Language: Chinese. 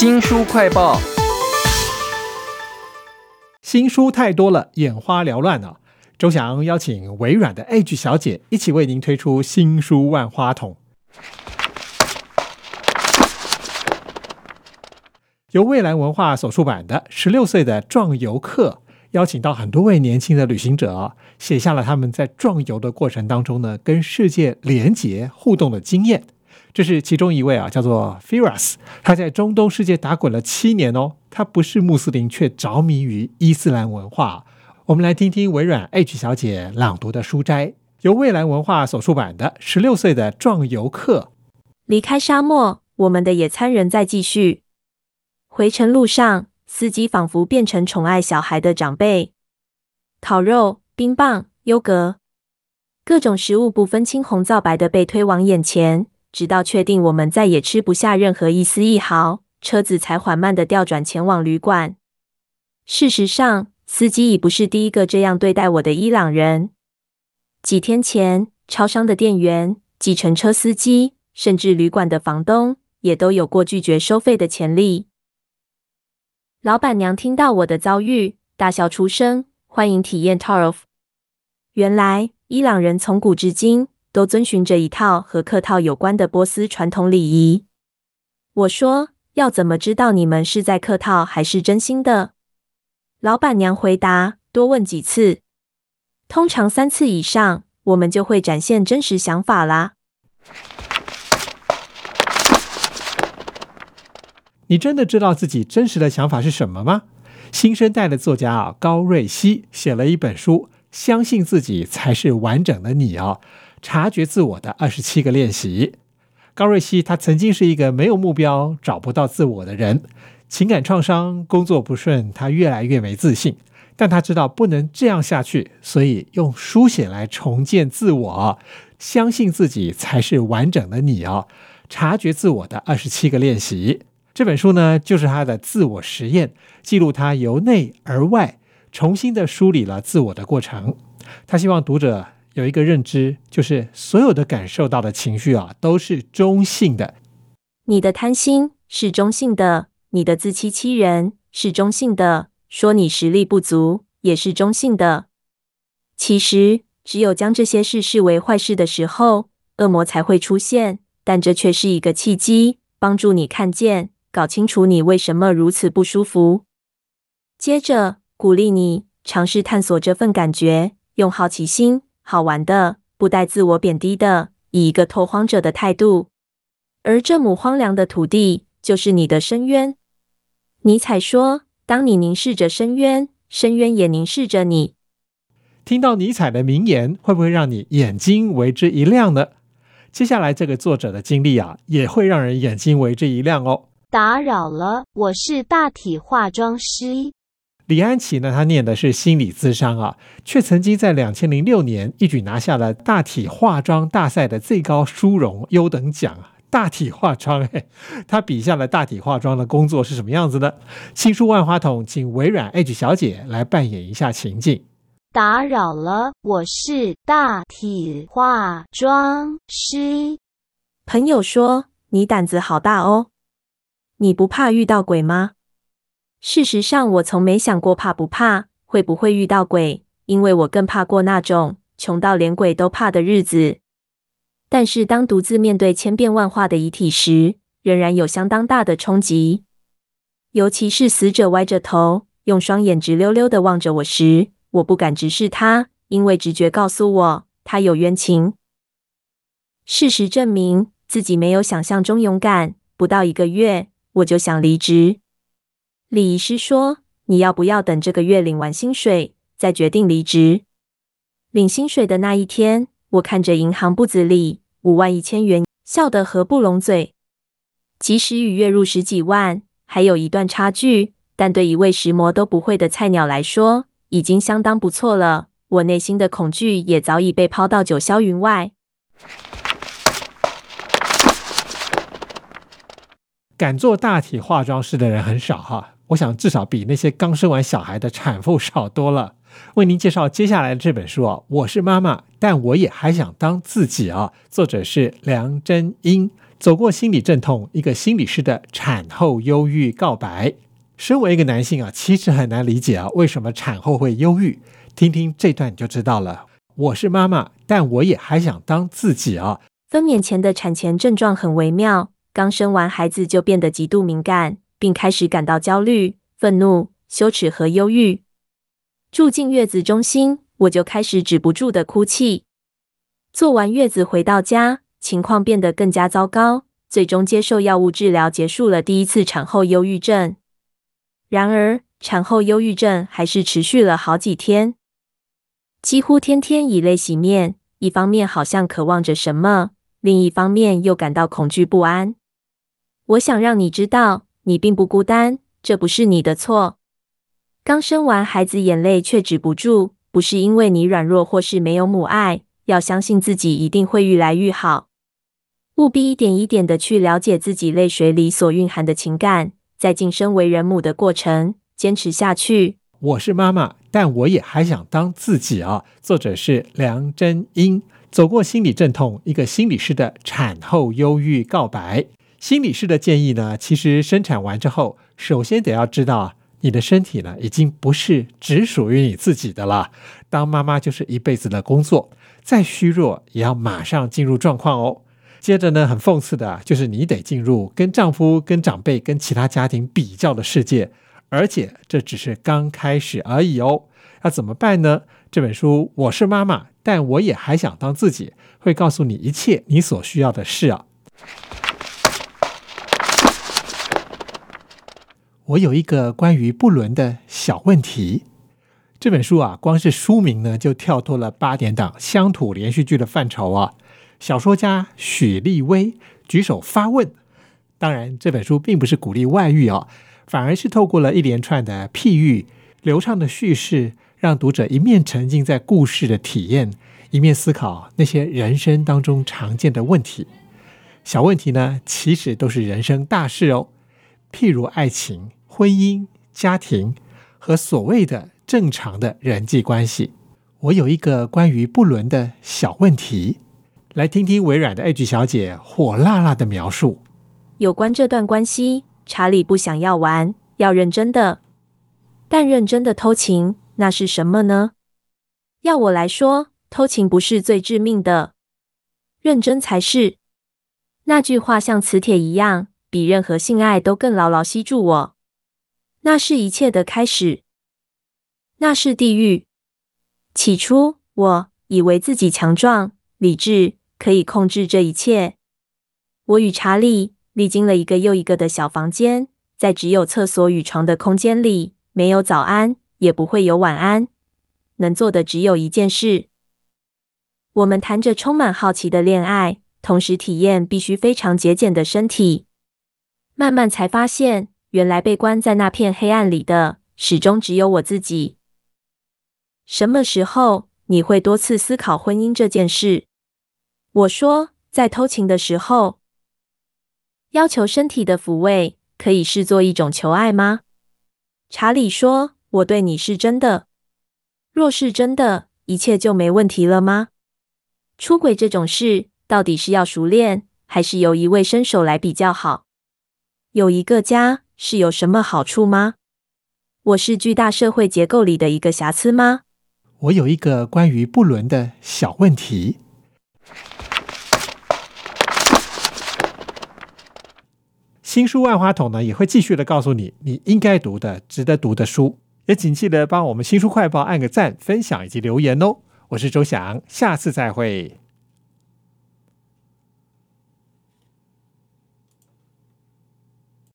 新书快报，新书太多了，眼花缭乱啊！周翔邀请微软的 Edge 小姐一起为您推出新书万花筒，由蔚蓝文化所出版的《十六岁的壮游客》，邀请到很多位年轻的旅行者，写下了他们在壮游的过程当中呢，跟世界连结互动的经验。这是其中一位啊，叫做 Firas，他在中东世界打滚了七年哦。他不是穆斯林，却着迷于伊斯兰文化。我们来听听微软 H 小姐朗读的书斋，由蔚蓝文化所出版的《十六岁的壮游客》。离开沙漠，我们的野餐仍在继续。回程路上，司机仿佛变成宠爱小孩的长辈。烤肉、冰棒、优格，各种食物不分青红皂白的被推往眼前。直到确定我们再也吃不下任何一丝一毫，车子才缓慢的调转前往旅馆。事实上，司机已不是第一个这样对待我的伊朗人。几天前，超商的店员、计程车司机，甚至旅馆的房东，也都有过拒绝收费的潜力。老板娘听到我的遭遇，大笑出声，欢迎体验 Tarf。原来，伊朗人从古至今。都遵循着一套和客套有关的波斯传统礼仪。我说：“要怎么知道你们是在客套还是真心的？”老板娘回答：“多问几次，通常三次以上，我们就会展现真实想法啦。”你真的知道自己真实的想法是什么吗？新生代的作家啊，高瑞希写了一本书，《相信自己才是完整的你》啊。察觉自我的二十七个练习。高瑞希他曾经是一个没有目标、找不到自我的人，情感创伤、工作不顺，他越来越没自信。但他知道不能这样下去，所以用书写来重建自我，相信自己才是完整的你哦。察觉自我的二十七个练习这本书呢，就是他的自我实验，记录他由内而外重新的梳理了自我的过程。他希望读者。有一个认知，就是所有的感受到的情绪啊，都是中性的。你的贪心是中性的，你的自欺欺人是中性的，说你实力不足也是中性的。其实，只有将这些事视为坏事的时候，恶魔才会出现。但这却是一个契机，帮助你看见、搞清楚你为什么如此不舒服。接着，鼓励你尝试探索这份感觉，用好奇心。好玩的，不带自我贬低的，以一个拓荒者的态度。而这亩荒凉的土地，就是你的深渊。尼采说：“当你凝视着深渊，深渊也凝视着你。”听到尼采的名言，会不会让你眼睛为之一亮呢？接下来这个作者的经历啊，也会让人眼睛为之一亮哦。打扰了，我是大体化妆师。李安琪呢？他念的是心理咨商啊，却曾经在两千零六年一举拿下了大体化妆大赛的最高殊荣优等奖啊！大体化妆，哎，他笔下的大体化妆的工作是什么样子的？新书万花筒，请微软 H 小姐来扮演一下情境。打扰了，我是大体化妆师。朋友说你胆子好大哦，你不怕遇到鬼吗？事实上，我从没想过怕不怕，会不会遇到鬼，因为我更怕过那种穷到连鬼都怕的日子。但是，当独自面对千变万化的遗体时，仍然有相当大的冲击。尤其是死者歪着头，用双眼直溜溜的望着我时，我不敢直视他，因为直觉告诉我他有冤情。事实证明，自己没有想象中勇敢。不到一个月，我就想离职。李医师说：“你要不要等这个月领完薪水再决定离职？”领薪水的那一天，我看着银行簿子里五万一千元，笑得合不拢嘴。即使与月入十几万还有一段差距，但对一位石磨都不会的菜鸟来说，已经相当不错了。我内心的恐惧也早已被抛到九霄云外。敢做大体化妆师的人很少哈。我想至少比那些刚生完小孩的产妇少多了。为您介绍接下来的这本书啊，我是妈妈，但我也还想当自己啊。作者是梁真英，走过心理阵痛，一个心理师的产后忧郁告白。身为一个男性啊，其实很难理解啊，为什么产后会忧郁？听听这段你就知道了。我是妈妈，但我也还想当自己啊。分娩前的产前症状很微妙，刚生完孩子就变得极度敏感，并开始感到焦虑、愤怒、羞耻和忧郁。住进月子中心，我就开始止不住的哭泣。做完月子回到家，情况变得更加糟糕，最终接受药物治疗，结束了第一次产后忧郁症。然而，产后忧郁症还是持续了好几天，几乎天天以泪洗面。一方面好像渴望着什么，另一方面又感到恐惧不安。我想让你知道，你并不孤单，这不是你的错。刚生完孩子，眼泪却止不住，不是因为你软弱或是没有母爱。要相信自己一定会愈来愈好，务必一点一点的去了解自己泪水里所蕴含的情感，在晋升为人母的过程，坚持下去。我是妈妈，但我也还想当自己啊。作者是梁真英，走过心理阵痛，一个心理师的产后忧郁告白。心理师的建议呢，其实生产完之后，首先得要知道。你的身体呢，已经不是只属于你自己的了。当妈妈就是一辈子的工作，再虚弱也要马上进入状况哦。接着呢，很讽刺的就是你得进入跟丈夫、跟长辈、跟其他家庭比较的世界，而且这只是刚开始而已哦。要怎么办呢？这本书我是妈妈，但我也还想当自己，会告诉你一切你所需要的事啊。我有一个关于不伦的小问题。这本书啊，光是书名呢，就跳脱了八点档乡土连续剧的范畴啊。小说家许立威举手发问。当然，这本书并不是鼓励外遇哦，反而是透过了一连串的譬喻、流畅的叙事，让读者一面沉浸在故事的体验，一面思考那些人生当中常见的问题。小问题呢，其实都是人生大事哦，譬如爱情。婚姻、家庭和所谓的正常的人际关系，我有一个关于不伦的小问题，来听听微软的 A 小姐火辣辣的描述。有关这段关系，查理不想要玩，要认真的。但认真的偷情，那是什么呢？要我来说，偷情不是最致命的，认真才是。那句话像磁铁一样，比任何性爱都更牢牢吸住我。那是一切的开始，那是地狱。起初，我以为自己强壮、理智，可以控制这一切。我与查理历经了一个又一个的小房间，在只有厕所与床的空间里，没有早安，也不会有晚安。能做的只有一件事：我们谈着充满好奇的恋爱，同时体验必须非常节俭的身体。慢慢才发现。原来被关在那片黑暗里的，始终只有我自己。什么时候你会多次思考婚姻这件事？我说，在偷情的时候，要求身体的抚慰，可以视作一种求爱吗？查理说：“我对你是真的。若是真的，一切就没问题了吗？出轨这种事，到底是要熟练，还是由一位身手来比较好？有一个家。”是有什么好处吗？我是巨大社会结构里的一个瑕疵吗？我有一个关于不伦的小问题。新书万花筒呢，也会继续的告诉你你应该读的、值得读的书。也请记得帮我们新书快报按个赞、分享以及留言哦。我是周翔，下次再会。